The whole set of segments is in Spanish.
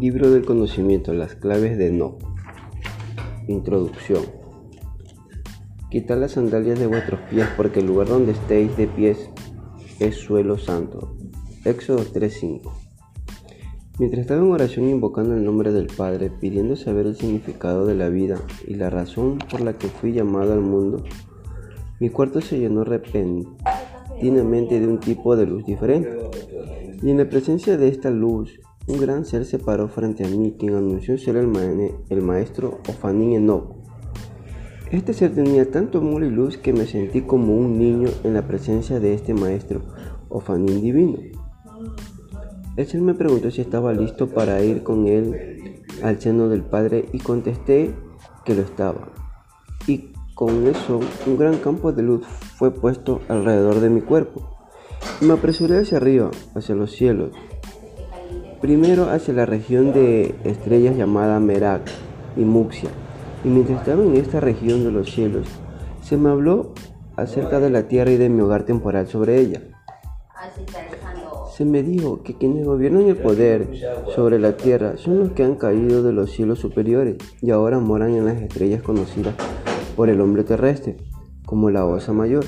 Libro del conocimiento, las claves de no. Introducción. Quitad las sandalias de vuestros pies porque el lugar donde estéis de pies es suelo santo. Éxodo 3:5. Mientras estaba en oración invocando el nombre del Padre, pidiendo saber el significado de la vida y la razón por la que fui llamado al mundo, mi cuarto se llenó repentinamente de un tipo de luz diferente. Y en la presencia de esta luz, un gran ser se paró frente a mí, quien anunció ser el, el maestro Ofanín Enoch. Este ser tenía tanto amor y luz que me sentí como un niño en la presencia de este maestro Ofanín divino. El ser me preguntó si estaba listo para ir con él al seno del Padre y contesté que lo estaba. Y con eso un gran campo de luz fue puesto alrededor de mi cuerpo. Me apresuré hacia arriba, hacia los cielos. Primero hacia la región de estrellas llamada Merak y Muxia. Y mientras estaba en esta región de los cielos, se me habló acerca de la tierra y de mi hogar temporal sobre ella. Se me dijo que quienes gobiernan el poder sobre la tierra son los que han caído de los cielos superiores y ahora moran en las estrellas conocidas por el hombre terrestre, como la Osa Mayor.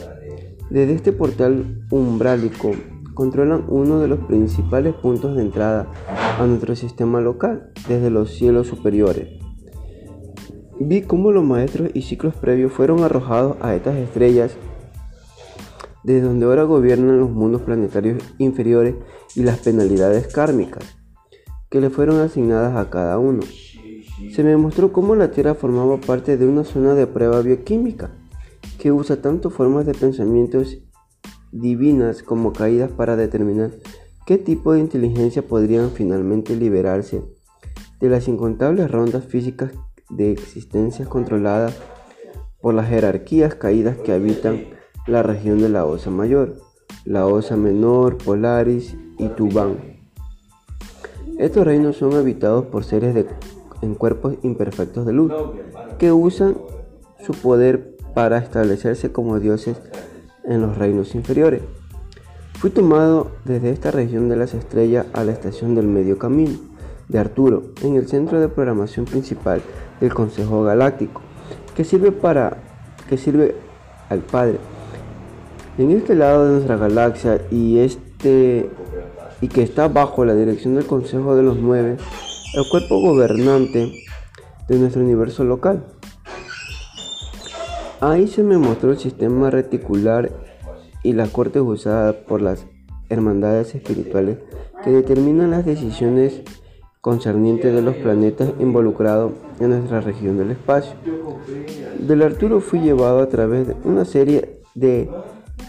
Desde este portal umbrálico controlan uno de los principales puntos de entrada a nuestro sistema local, desde los cielos superiores. Vi cómo los maestros y ciclos previos fueron arrojados a estas estrellas desde donde ahora gobiernan los mundos planetarios inferiores y las penalidades kármicas que le fueron asignadas a cada uno. Se me mostró cómo la Tierra formaba parte de una zona de prueba bioquímica que usa tanto formas de pensamientos divinas como caídas para determinar qué tipo de inteligencia podrían finalmente liberarse de las incontables rondas físicas de existencias controladas por las jerarquías caídas que habitan la región de la Osa Mayor, la Osa Menor, Polaris y Tubán. Estos reinos son habitados por seres en cuerpos imperfectos de luz, que usan su poder para establecerse como dioses en los reinos inferiores. Fui tomado desde esta región de las estrellas a la estación del medio camino de Arturo, en el centro de programación principal del Consejo Galáctico, que sirve para que sirve al Padre en este lado de nuestra galaxia y este y que está bajo la dirección del Consejo de los Nueve, el cuerpo gobernante de nuestro universo local. Ahí se me mostró el sistema reticular y las cortes usadas por las hermandades espirituales que determinan las decisiones concernientes de los planetas involucrados en nuestra región del espacio. Del Arturo fui llevado a través de una serie de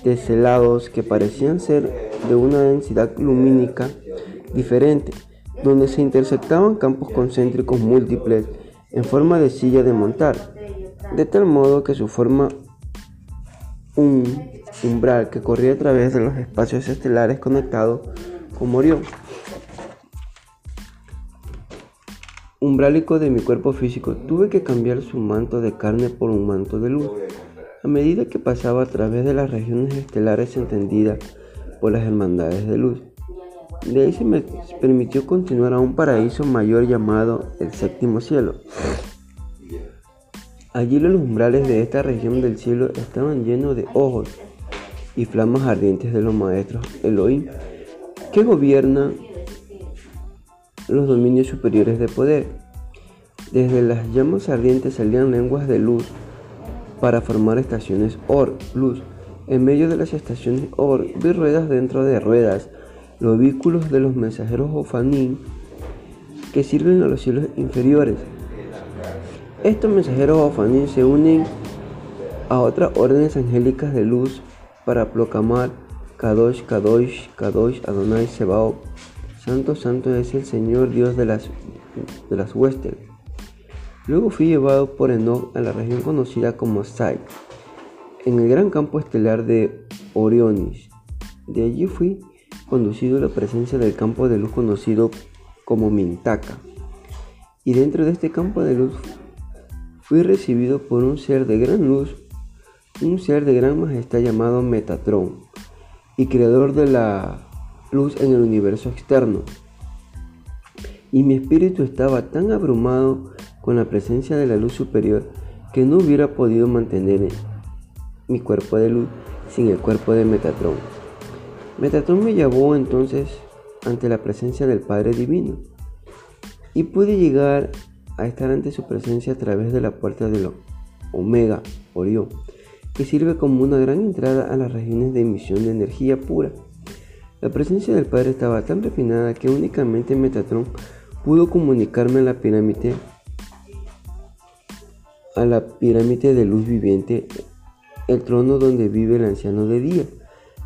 teselados que parecían ser de una densidad lumínica diferente, donde se intersectaban campos concéntricos múltiples en forma de silla de montar, de tal modo que su forma un umbral que corría a través de los espacios estelares conectados con Orión. Umbrálico de mi cuerpo físico, tuve que cambiar su manto de carne por un manto de luz. A medida que pasaba a través de las regiones estelares entendidas por las hermandades de luz, de ahí se me permitió continuar a un paraíso mayor llamado el séptimo cielo. Allí los umbrales de esta región del cielo estaban llenos de ojos y flamas ardientes de los maestros Elohim, que gobiernan los dominios superiores de poder. Desde las llamas ardientes salían lenguas de luz para formar estaciones OR Plus. En medio de las estaciones OR vi ruedas dentro de ruedas, los vehículos de los mensajeros Ofanín que sirven a los cielos inferiores. Estos mensajeros Ofanín se unen a otras órdenes angélicas de luz para proclamar Kadosh, Kadosh, Kadosh, Adonai Sebaot. Santo, Santo es el Señor Dios de las, de las huestes. Luego fui llevado por Enoch a la región conocida como Sai, en el gran campo estelar de Orionis. De allí fui conducido a la presencia del campo de luz conocido como Mintaka. Y dentro de este campo de luz fui recibido por un ser de gran luz, un ser de gran majestad llamado Metatron, y creador de la luz en el universo externo. y mi espíritu estaba tan abrumado con la presencia de la luz superior que no hubiera podido mantener mi cuerpo de luz sin el cuerpo de Metatron. Metatron me llevó entonces ante la presencia del Padre Divino y pude llegar a estar ante su presencia a través de la puerta de lo Omega Orión, que sirve como una gran entrada a las regiones de emisión de energía pura. La presencia del Padre estaba tan refinada que únicamente Metatron pudo comunicarme a la pirámide a la pirámide de luz viviente, el trono donde vive el anciano de día,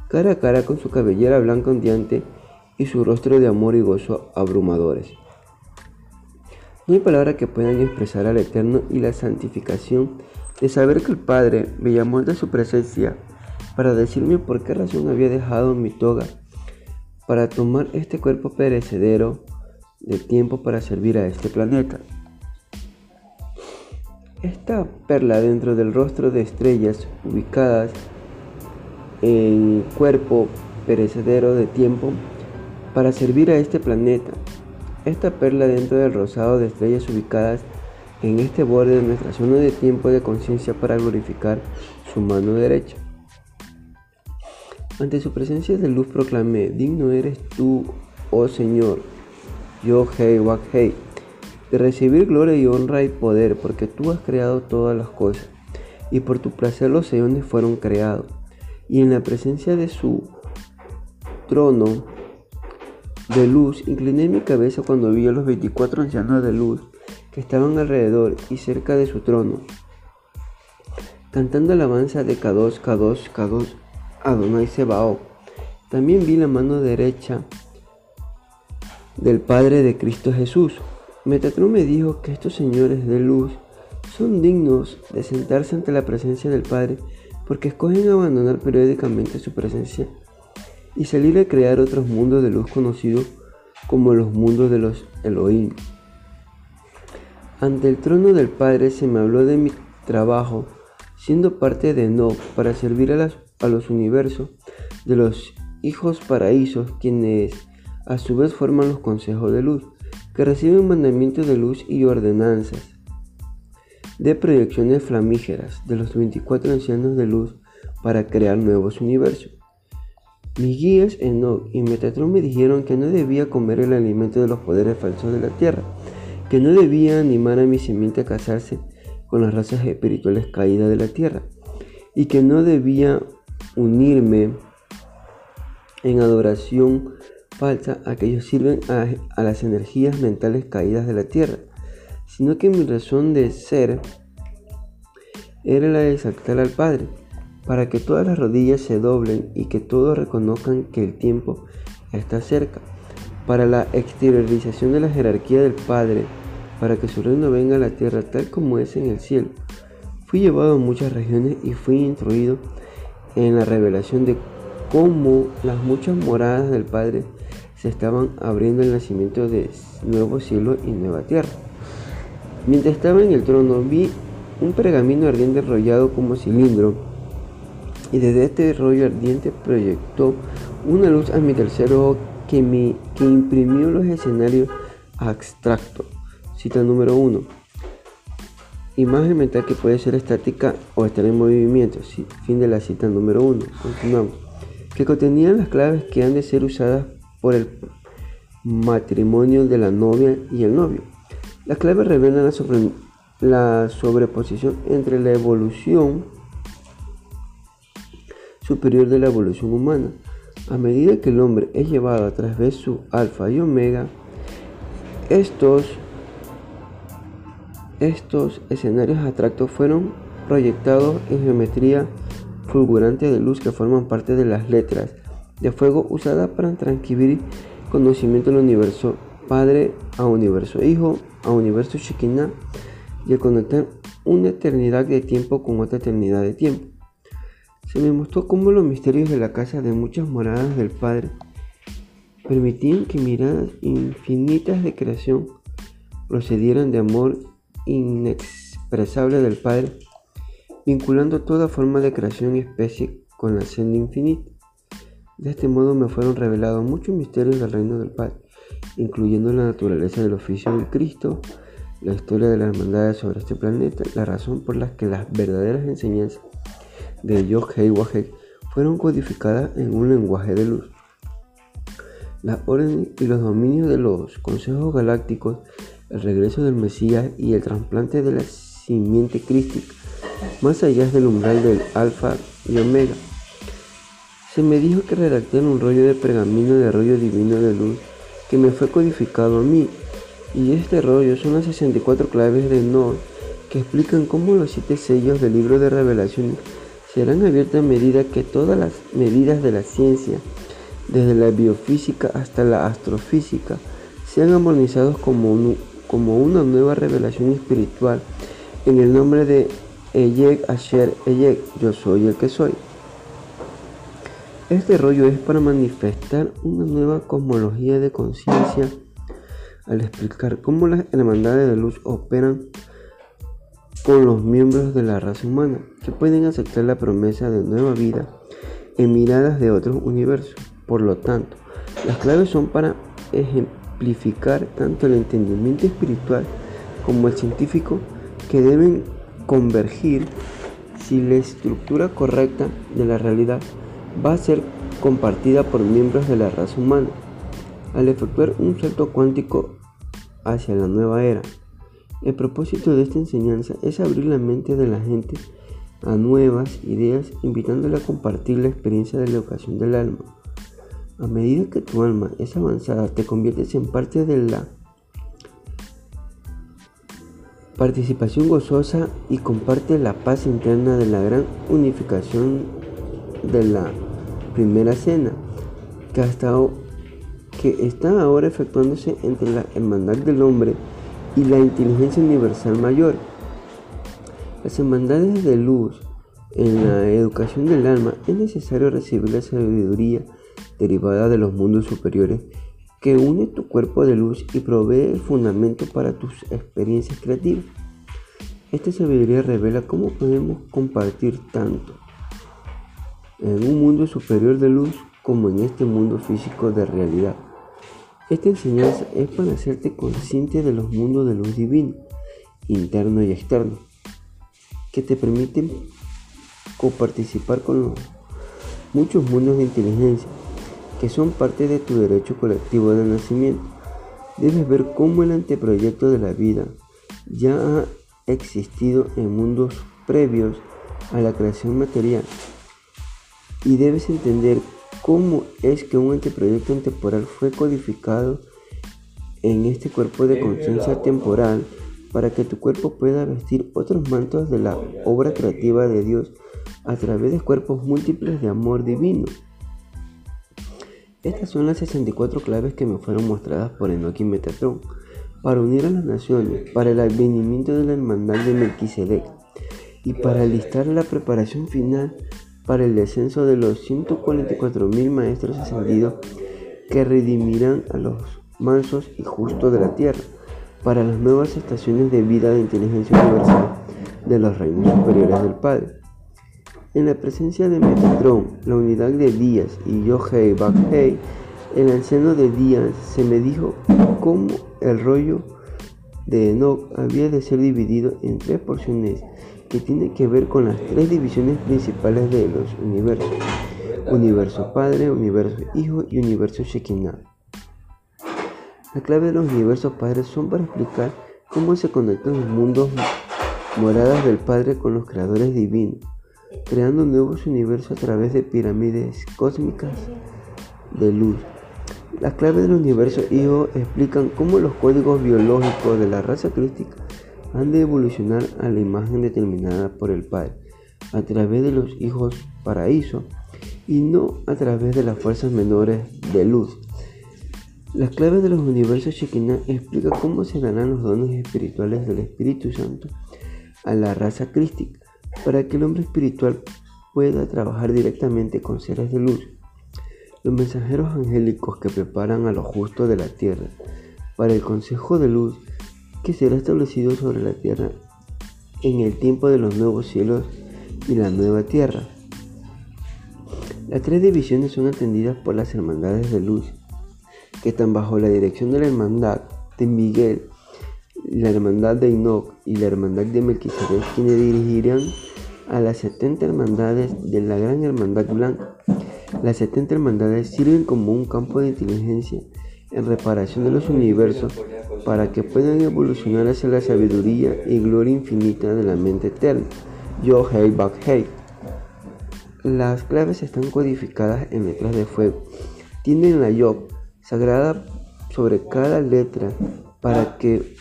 cara a cara con su cabellera blanca ondeante y su rostro de amor y gozo abrumadores. Hay palabra que puedan expresar al Eterno y la santificación de saber que el Padre me llamó de su presencia para decirme por qué razón había dejado mi toga para tomar este cuerpo perecedero de tiempo para servir a este planeta. Esta perla dentro del rostro de estrellas ubicadas en cuerpo perecedero de tiempo para servir a este planeta. Esta perla dentro del rosado de estrellas ubicadas en este borde de nuestra zona de tiempo de conciencia para glorificar su mano derecha. Ante su presencia de luz proclamé, digno eres tú, oh Señor, yo Hei Wak Hei, de recibir gloria y honra y poder, porque tú has creado todas las cosas, y por tu placer los eones fueron creados, y en la presencia de su trono de luz incliné mi cabeza cuando vi a los 24 ancianos de luz que estaban alrededor y cerca de su trono, cantando alabanza de Kadosh, Kadosh, Kadosh, Adonai Sebaot. También vi la mano derecha del Padre de Cristo Jesús, Metatron me dijo que estos señores de luz son dignos de sentarse ante la presencia del Padre porque escogen abandonar periódicamente su presencia y salir a crear otros mundos de luz conocidos como los mundos de los Elohim. Ante el trono del Padre se me habló de mi trabajo siendo parte de No para servir a, a los universos de los hijos paraísos quienes a su vez forman los consejos de luz que reciben mandamientos de luz y ordenanzas de proyecciones flamígeras de los 24 ancianos de luz para crear nuevos universos. Mis guías Enoch y Metatron me dijeron que no debía comer el alimento de los poderes falsos de la tierra, que no debía animar a mi simiente a casarse con las razas espirituales caídas de la tierra, y que no debía unirme en adoración falsa a que ellos sirven a, las energías mentales caídas de la tierra, sino que mi razón de ser era la de exaltar al Padre, para que todas las rodillas se doblen y que todos reconozcan que el tiempo está cerca, para la exteriorización de la jerarquía del Padre, para que su reino venga a la tierra tal como es en el cielo. Fui llevado a muchas regiones y fui instruido en la revelación de cómo las muchas moradas del Padre se estaban abriendo el nacimiento de nuevo cielo y nueva tierra. Mientras estaba en el trono vi un pergamino ardiente enrollado como cilindro y desde este rollo ardiente proyectó una luz a mi tercero que, me, que imprimió los escenarios abstractos. Cita número 1. Imagen mental que puede ser estática o estar en movimiento. Fin de la cita número 1. Continuamos. Que contenían las claves que han de ser usadas por el matrimonio de la novia y el novio. Las claves revelan la, sobreposición entre la evolución superior de la evolución humana. A medida que el hombre es llevado a través de su alfa y omega, estos, estos escenarios abstractos fueron proyectados en geometría fulgurante de luz que forman parte de las letras de fuego usada para transcribir conocimiento del universo Padre a universo Hijo, a universo Shekinah y conectar una eternidad de tiempo con otra eternidad de tiempo. Se me mostró cómo los misterios de la casa de muchas moradas del Padre permitían que miradas infinitas de creación procedieran de amor inexpresable del Padre, vinculando toda forma de creación y especie con la senda infinita. De este modo me fueron revelados muchos misterios del reino del Padre incluyendo la naturaleza del oficio de Cristo, la historia de las hermandades sobre este planeta, la razón por la que las verdaderas enseñanzas de Yohei Waheg fueron codificadas en un lenguaje de luz. Las órdenes y los dominios de los consejos galácticos, el regreso del Mesías y el trasplante de la simiente crística, más allá del umbral del Alfa y Omega. Se me dijo que redacté un rollo de pergamino de rollo divino de luz que me fue codificado a mí, y este rollo son las 64 claves de No que explican cómo los siete sellos del libro de revelaciones serán abiertos a medida que todas las medidas de la ciencia, desde la biofísica hasta la astrofísica, sean armonizados como, como una nueva revelación espiritual en el nombre de Eyek Asher Eyek, yo soy el que soy. Este rollo es para manifestar una nueva cosmología de conciencia al explicar cómo las hermandades de luz operan con los miembros de la raza humana, que pueden aceptar la promesa de nueva vida en miradas de otros universos. Por lo tanto, las claves son para ejemplificar tanto el entendimiento espiritual como el científico que deben convergir si la estructura correcta de la realidad va a ser compartida por miembros de la raza humana al efectuar un salto cuántico hacia la nueva era. El propósito de esta enseñanza es abrir la mente de la gente a nuevas ideas, invitándola a compartir la experiencia de la educación del alma. A medida que tu alma es avanzada, te conviertes en parte de la participación gozosa y comparte la paz interna de la gran unificación de la primera cena que, que está ahora efectuándose entre la hermandad del hombre y la inteligencia universal mayor. Las hermandades de luz en la educación del alma es necesario recibir la sabiduría derivada de los mundos superiores que une tu cuerpo de luz y provee el fundamento para tus experiencias creativas. Esta sabiduría revela cómo podemos compartir tanto en un mundo superior de luz como en este mundo físico de realidad. Esta enseñanza es para hacerte consciente de los mundos de luz divino, interno y externo, que te permiten coparticipar con los muchos mundos de inteligencia que son parte de tu derecho colectivo de nacimiento. Debes ver cómo el anteproyecto de la vida ya ha existido en mundos previos a la creación material y debes entender cómo es que un anteproyecto temporal fue codificado en este cuerpo de conciencia temporal para que tu cuerpo pueda vestir otros mantos de la obra creativa de Dios a través de cuerpos múltiples de amor divino. Estas son las 64 claves que me fueron mostradas por Enoch y Metatron para unir a las naciones, para el advenimiento de la hermandad de Melquisedec y para listar la preparación final para el descenso de los 144.000 maestros ascendidos que redimirán a los mansos y justos de la tierra para las nuevas estaciones de vida de inteligencia universal de los reinos superiores del Padre. En la presencia de Metatron, la unidad de Díaz y Yohei Bakhei, el seno de Díaz se me dijo cómo el rollo de Enoch había de ser dividido en tres porciones que tiene que ver con las tres divisiones principales de los universos. Universo Padre, Universo Hijo y Universo Shekinah. La clave de los universos padres son para explicar cómo se conectan los mundos moradas del Padre con los creadores divinos, creando nuevos universos a través de pirámides cósmicas de luz. Las claves del universo Hijo explican cómo los códigos biológicos de la raza crística han de evolucionar a la imagen determinada por el Padre a través de los hijos paraíso y no a través de las fuerzas menores de luz. Las claves de los universos Shekinah explica cómo se darán los dones espirituales del Espíritu Santo a la raza crística para que el hombre espiritual pueda trabajar directamente con seres de luz. Los mensajeros angélicos que preparan a los justos de la tierra para el consejo de luz que será establecido sobre la tierra en el tiempo de los nuevos cielos y la nueva tierra. Las tres divisiones son atendidas por las hermandades de luz que están bajo la dirección de la hermandad de Miguel, la hermandad de Enoch y la hermandad de Melquisedec, quienes dirigirán a las 70 hermandades de la Gran Hermandad Blanca. Las 70 hermandades sirven como un campo de inteligencia en reparación de los universos para que puedan evolucionar hacia la sabiduría y gloria infinita de la mente eterna. Yo Hei Bak Hei. Las claves están codificadas en letras de fuego. Tienen la Yod sagrada sobre cada letra para que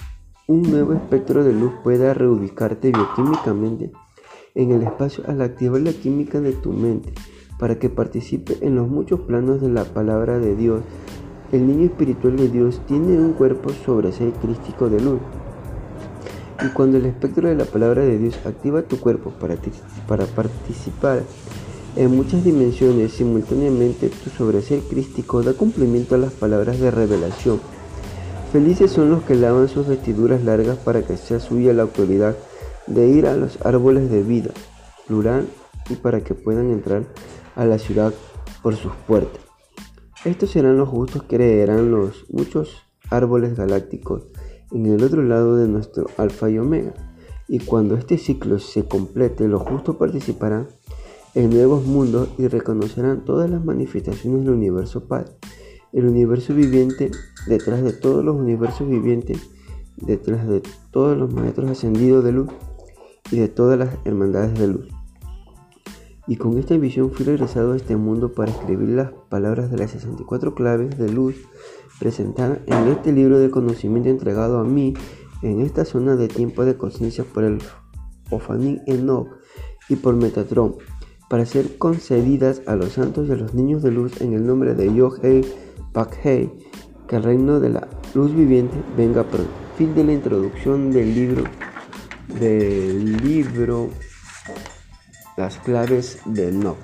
un nuevo espectro de luz pueda reubicarte bioquímicamente en el espacio al activar la química de tu mente para que participe en los muchos planos de la palabra de Dios. El niño espiritual de Dios tiene un cuerpo sobre ser crístico de luz. Y cuando el espectro de la palabra de Dios activa tu cuerpo para, participar en muchas dimensiones simultáneamente, tu sobreser crístico da cumplimiento a las palabras de revelación. Felices son los que lavan sus vestiduras largas para que sea suya la autoridad de ir a los árboles de vida, plural, y para que puedan entrar a la ciudad por sus puertas. Estos serán los justos que heredarán los muchos árboles galácticos en el otro lado de nuestro alfa y omega. Y cuando este ciclo se complete, los justos participarán en nuevos mundos y reconocerán todas las manifestaciones del universo Padre. El universo viviente detrás de todos los universos vivientes, detrás de todos los maestros ascendidos de luz y de todas las hermandades de luz. Y con esta visión fui regresado a este mundo para escribir las palabras de las 64 claves de luz presentadas en este libro de conocimiento entregado a mí en esta zona de tiempo de conciencia por el Ofanin Enoch y por Metatron, para ser concedidas a los santos y a los niños de luz en el nombre de Yohei Pakhei, que el reino de la luz viviente venga pronto. Fin de la introducción del libro del libro Las claves de No.